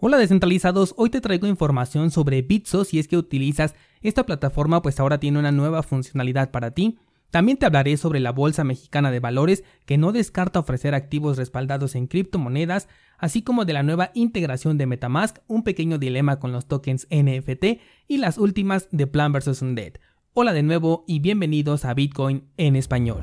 Hola descentralizados, hoy te traigo información sobre Bitso si es que utilizas esta plataforma pues ahora tiene una nueva funcionalidad para ti. También te hablaré sobre la Bolsa Mexicana de Valores que no descarta ofrecer activos respaldados en criptomonedas, así como de la nueva integración de Metamask, un pequeño dilema con los tokens NFT y las últimas de Plan vs. Undead. Hola de nuevo y bienvenidos a Bitcoin en español.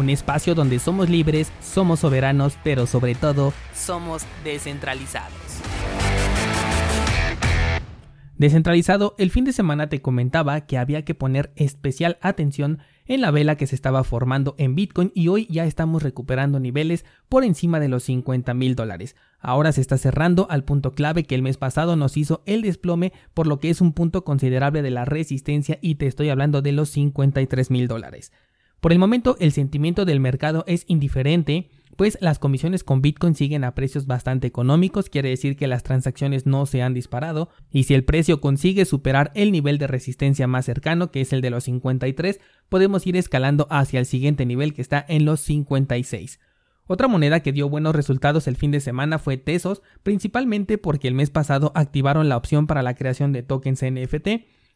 un espacio donde somos libres, somos soberanos, pero sobre todo somos descentralizados. Descentralizado, el fin de semana te comentaba que había que poner especial atención en la vela que se estaba formando en Bitcoin y hoy ya estamos recuperando niveles por encima de los 50 mil dólares. Ahora se está cerrando al punto clave que el mes pasado nos hizo el desplome por lo que es un punto considerable de la resistencia y te estoy hablando de los 53 mil dólares. Por el momento el sentimiento del mercado es indiferente, pues las comisiones con Bitcoin siguen a precios bastante económicos, quiere decir que las transacciones no se han disparado, y si el precio consigue superar el nivel de resistencia más cercano, que es el de los 53, podemos ir escalando hacia el siguiente nivel que está en los 56. Otra moneda que dio buenos resultados el fin de semana fue Tesos, principalmente porque el mes pasado activaron la opción para la creación de tokens NFT,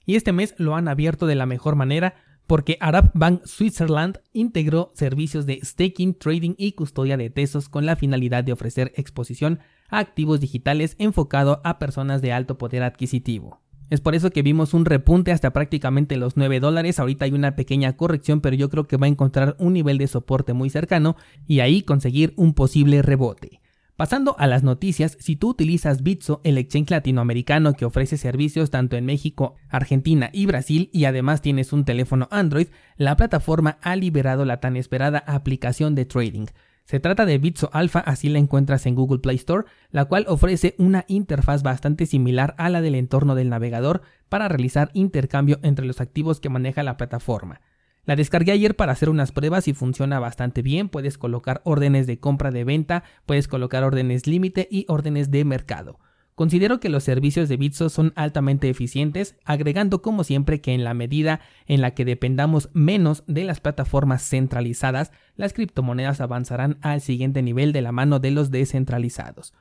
y este mes lo han abierto de la mejor manera, porque Arab Bank Switzerland integró servicios de staking, trading y custodia de tesos con la finalidad de ofrecer exposición a activos digitales enfocado a personas de alto poder adquisitivo. Es por eso que vimos un repunte hasta prácticamente los 9 dólares, ahorita hay una pequeña corrección, pero yo creo que va a encontrar un nivel de soporte muy cercano y ahí conseguir un posible rebote. Pasando a las noticias, si tú utilizas Bitso, el exchange latinoamericano que ofrece servicios tanto en México, Argentina y Brasil y además tienes un teléfono Android, la plataforma ha liberado la tan esperada aplicación de trading. Se trata de Bitso Alpha, así la encuentras en Google Play Store, la cual ofrece una interfaz bastante similar a la del entorno del navegador para realizar intercambio entre los activos que maneja la plataforma. La descargué ayer para hacer unas pruebas y funciona bastante bien. Puedes colocar órdenes de compra de venta, puedes colocar órdenes límite y órdenes de mercado. Considero que los servicios de Bitso son altamente eficientes, agregando como siempre que en la medida en la que dependamos menos de las plataformas centralizadas, las criptomonedas avanzarán al siguiente nivel de la mano de los descentralizados.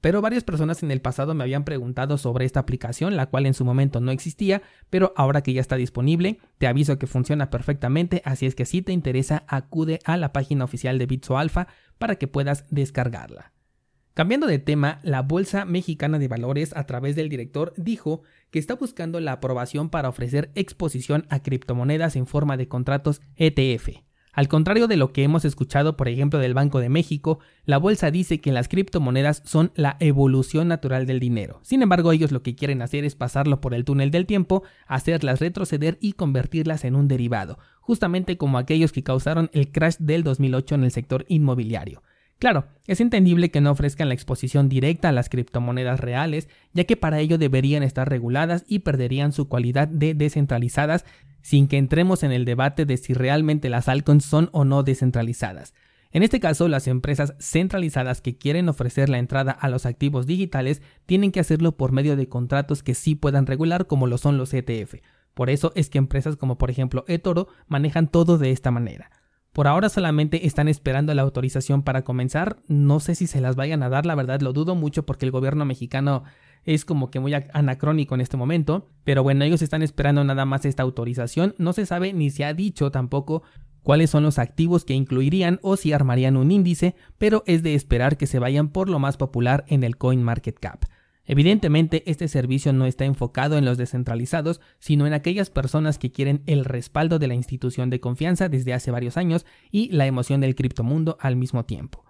Pero varias personas en el pasado me habían preguntado sobre esta aplicación, la cual en su momento no existía, pero ahora que ya está disponible, te aviso que funciona perfectamente, así es que si te interesa, acude a la página oficial de Bitso Alpha para que puedas descargarla. Cambiando de tema, la Bolsa Mexicana de Valores a través del director dijo que está buscando la aprobación para ofrecer exposición a criptomonedas en forma de contratos ETF. Al contrario de lo que hemos escuchado, por ejemplo, del Banco de México, la bolsa dice que las criptomonedas son la evolución natural del dinero. Sin embargo, ellos lo que quieren hacer es pasarlo por el túnel del tiempo, hacerlas retroceder y convertirlas en un derivado, justamente como aquellos que causaron el crash del 2008 en el sector inmobiliario. Claro, es entendible que no ofrezcan la exposición directa a las criptomonedas reales, ya que para ello deberían estar reguladas y perderían su cualidad de descentralizadas sin que entremos en el debate de si realmente las altcoins son o no descentralizadas. En este caso, las empresas centralizadas que quieren ofrecer la entrada a los activos digitales tienen que hacerlo por medio de contratos que sí puedan regular como lo son los ETF. Por eso es que empresas como por ejemplo eToro manejan todo de esta manera. Por ahora solamente están esperando la autorización para comenzar. No sé si se las vayan a dar, la verdad lo dudo mucho porque el gobierno mexicano es como que muy anacrónico en este momento. Pero bueno, ellos están esperando nada más esta autorización. No se sabe ni se ha dicho tampoco cuáles son los activos que incluirían o si armarían un índice, pero es de esperar que se vayan por lo más popular en el CoinMarketCap. Evidentemente, este servicio no está enfocado en los descentralizados, sino en aquellas personas que quieren el respaldo de la institución de confianza desde hace varios años y la emoción del criptomundo al mismo tiempo.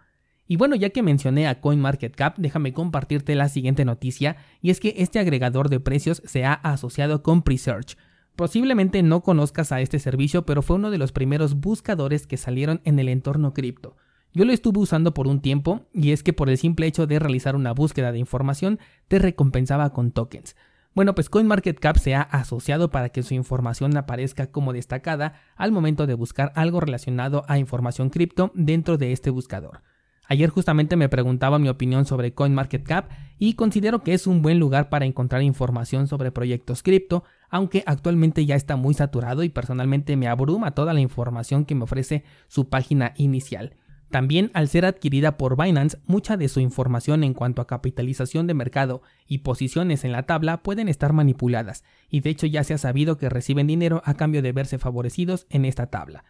Y bueno, ya que mencioné a CoinMarketCap, déjame compartirte la siguiente noticia, y es que este agregador de precios se ha asociado con Presearch. Posiblemente no conozcas a este servicio, pero fue uno de los primeros buscadores que salieron en el entorno cripto. Yo lo estuve usando por un tiempo y es que por el simple hecho de realizar una búsqueda de información te recompensaba con tokens. Bueno, pues CoinMarketCap se ha asociado para que su información aparezca como destacada al momento de buscar algo relacionado a información cripto dentro de este buscador. Ayer justamente me preguntaba mi opinión sobre CoinMarketCap y considero que es un buen lugar para encontrar información sobre proyectos cripto, aunque actualmente ya está muy saturado y personalmente me abruma toda la información que me ofrece su página inicial. También al ser adquirida por Binance, mucha de su información en cuanto a capitalización de mercado y posiciones en la tabla pueden estar manipuladas, y de hecho ya se ha sabido que reciben dinero a cambio de verse favorecidos en esta tabla.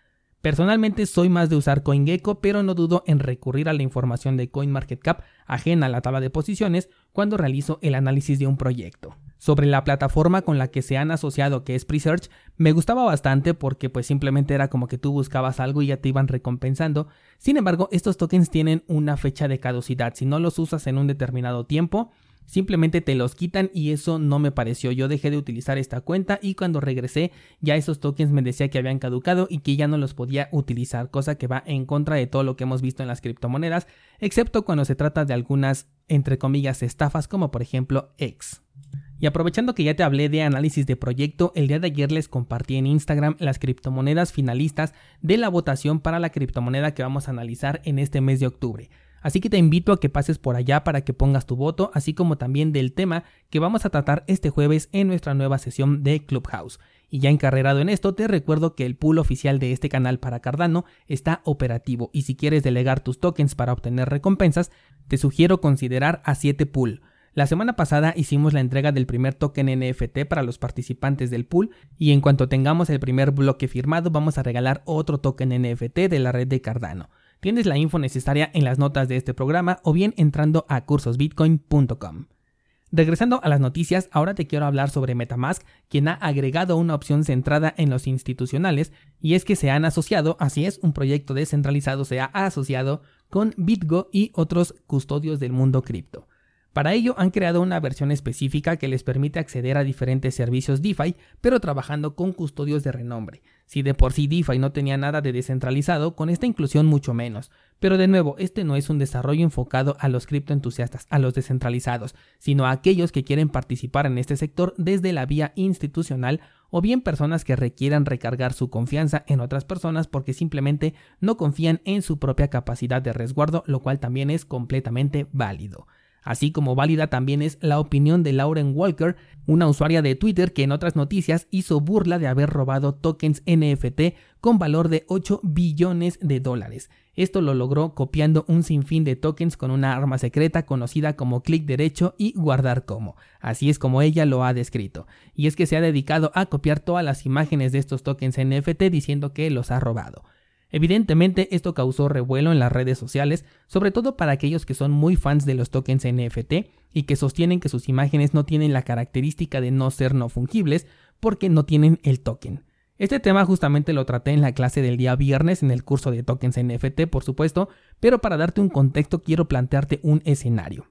Personalmente soy más de usar CoinGecko, pero no dudo en recurrir a la información de CoinMarketCap ajena a la tabla de posiciones cuando realizo el análisis de un proyecto. Sobre la plataforma con la que se han asociado que es Presearch, me gustaba bastante porque pues simplemente era como que tú buscabas algo y ya te iban recompensando. Sin embargo, estos tokens tienen una fecha de caducidad. Si no los usas en un determinado tiempo, simplemente te los quitan y eso no me pareció. Yo dejé de utilizar esta cuenta y cuando regresé ya esos tokens me decía que habían caducado y que ya no los podía utilizar, cosa que va en contra de todo lo que hemos visto en las criptomonedas, excepto cuando se trata de algunas entre comillas estafas como por ejemplo X. Y aprovechando que ya te hablé de análisis de proyecto, el día de ayer les compartí en Instagram las criptomonedas finalistas de la votación para la criptomoneda que vamos a analizar en este mes de octubre. Así que te invito a que pases por allá para que pongas tu voto, así como también del tema que vamos a tratar este jueves en nuestra nueva sesión de Clubhouse. Y ya encarrerado en esto, te recuerdo que el pool oficial de este canal para Cardano está operativo y si quieres delegar tus tokens para obtener recompensas, te sugiero considerar a 7 pool. La semana pasada hicimos la entrega del primer token NFT para los participantes del pool y en cuanto tengamos el primer bloque firmado vamos a regalar otro token NFT de la red de Cardano. Tienes la info necesaria en las notas de este programa o bien entrando a cursosbitcoin.com. Regresando a las noticias, ahora te quiero hablar sobre Metamask, quien ha agregado una opción centrada en los institucionales, y es que se han asociado, así es, un proyecto descentralizado se ha asociado con BitGo y otros custodios del mundo cripto. Para ello han creado una versión específica que les permite acceder a diferentes servicios DeFi, pero trabajando con custodios de renombre. Si de por sí DeFi no tenía nada de descentralizado, con esta inclusión mucho menos. Pero de nuevo, este no es un desarrollo enfocado a los criptoentusiastas, a los descentralizados, sino a aquellos que quieren participar en este sector desde la vía institucional o bien personas que requieran recargar su confianza en otras personas porque simplemente no confían en su propia capacidad de resguardo, lo cual también es completamente válido. Así como válida también es la opinión de Lauren Walker, una usuaria de Twitter que en otras noticias hizo burla de haber robado tokens NFT con valor de 8 billones de dólares. Esto lo logró copiando un sinfín de tokens con una arma secreta conocida como clic derecho y guardar como. Así es como ella lo ha descrito. Y es que se ha dedicado a copiar todas las imágenes de estos tokens NFT diciendo que los ha robado. Evidentemente esto causó revuelo en las redes sociales, sobre todo para aquellos que son muy fans de los tokens NFT y que sostienen que sus imágenes no tienen la característica de no ser no fungibles porque no tienen el token. Este tema justamente lo traté en la clase del día viernes en el curso de tokens NFT, por supuesto, pero para darte un contexto quiero plantearte un escenario.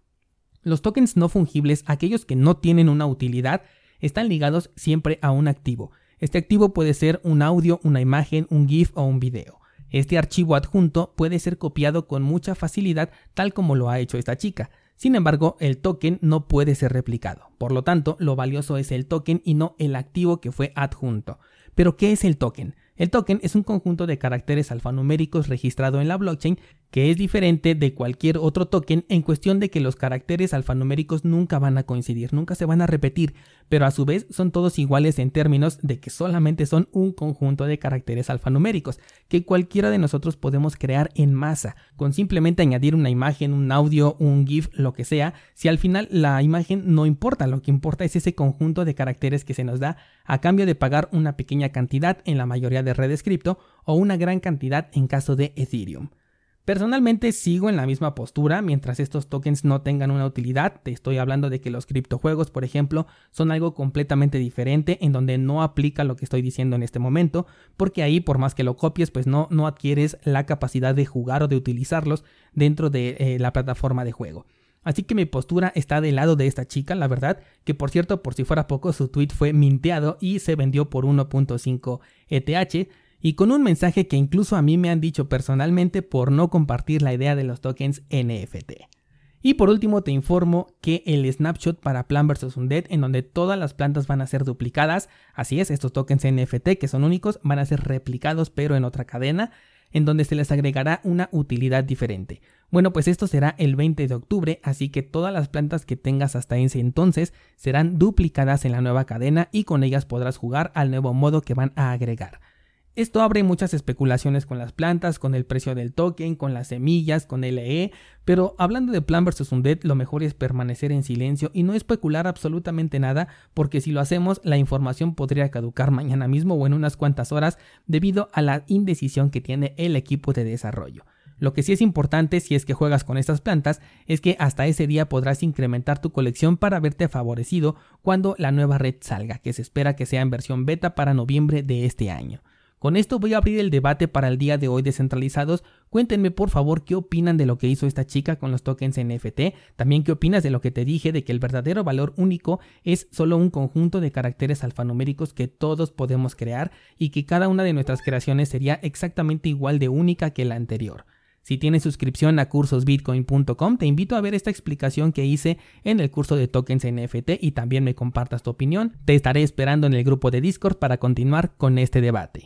Los tokens no fungibles, aquellos que no tienen una utilidad, están ligados siempre a un activo. Este activo puede ser un audio, una imagen, un GIF o un video. Este archivo adjunto puede ser copiado con mucha facilidad tal como lo ha hecho esta chica. Sin embargo, el token no puede ser replicado. Por lo tanto, lo valioso es el token y no el activo que fue adjunto. Pero, ¿qué es el token? El token es un conjunto de caracteres alfanuméricos registrado en la blockchain que es diferente de cualquier otro token en cuestión de que los caracteres alfanuméricos nunca van a coincidir, nunca se van a repetir, pero a su vez son todos iguales en términos de que solamente son un conjunto de caracteres alfanuméricos que cualquiera de nosotros podemos crear en masa, con simplemente añadir una imagen, un audio, un GIF, lo que sea, si al final la imagen no importa, lo que importa es ese conjunto de caracteres que se nos da a cambio de pagar una pequeña cantidad en la mayoría de redes cripto o una gran cantidad en caso de Ethereum. Personalmente sigo en la misma postura mientras estos tokens no tengan una utilidad. Te estoy hablando de que los criptojuegos, por ejemplo, son algo completamente diferente en donde no aplica lo que estoy diciendo en este momento, porque ahí por más que lo copies, pues no, no adquieres la capacidad de jugar o de utilizarlos dentro de eh, la plataforma de juego. Así que mi postura está del lado de esta chica, la verdad, que por cierto, por si fuera poco, su tweet fue minteado y se vendió por 1.5 ETH y con un mensaje que incluso a mí me han dicho personalmente por no compartir la idea de los tokens NFT. Y por último te informo que el snapshot para Plan vs Undead en donde todas las plantas van a ser duplicadas, así es, estos tokens NFT que son únicos van a ser replicados pero en otra cadena, en donde se les agregará una utilidad diferente. Bueno, pues esto será el 20 de octubre, así que todas las plantas que tengas hasta ese entonces serán duplicadas en la nueva cadena y con ellas podrás jugar al nuevo modo que van a agregar. Esto abre muchas especulaciones con las plantas, con el precio del token, con las semillas, con LE, pero hablando de Plan vs Undead, lo mejor es permanecer en silencio y no especular absolutamente nada, porque si lo hacemos, la información podría caducar mañana mismo o en unas cuantas horas debido a la indecisión que tiene el equipo de desarrollo. Lo que sí es importante si es que juegas con estas plantas es que hasta ese día podrás incrementar tu colección para verte favorecido cuando la nueva red salga, que se espera que sea en versión beta para noviembre de este año. Con esto voy a abrir el debate para el día de hoy descentralizados. Cuéntenme por favor qué opinan de lo que hizo esta chica con los tokens NFT. También qué opinas de lo que te dije de que el verdadero valor único es solo un conjunto de caracteres alfanuméricos que todos podemos crear y que cada una de nuestras creaciones sería exactamente igual de única que la anterior. Si tienes suscripción a cursosbitcoin.com, te invito a ver esta explicación que hice en el curso de tokens NFT y también me compartas tu opinión. Te estaré esperando en el grupo de Discord para continuar con este debate.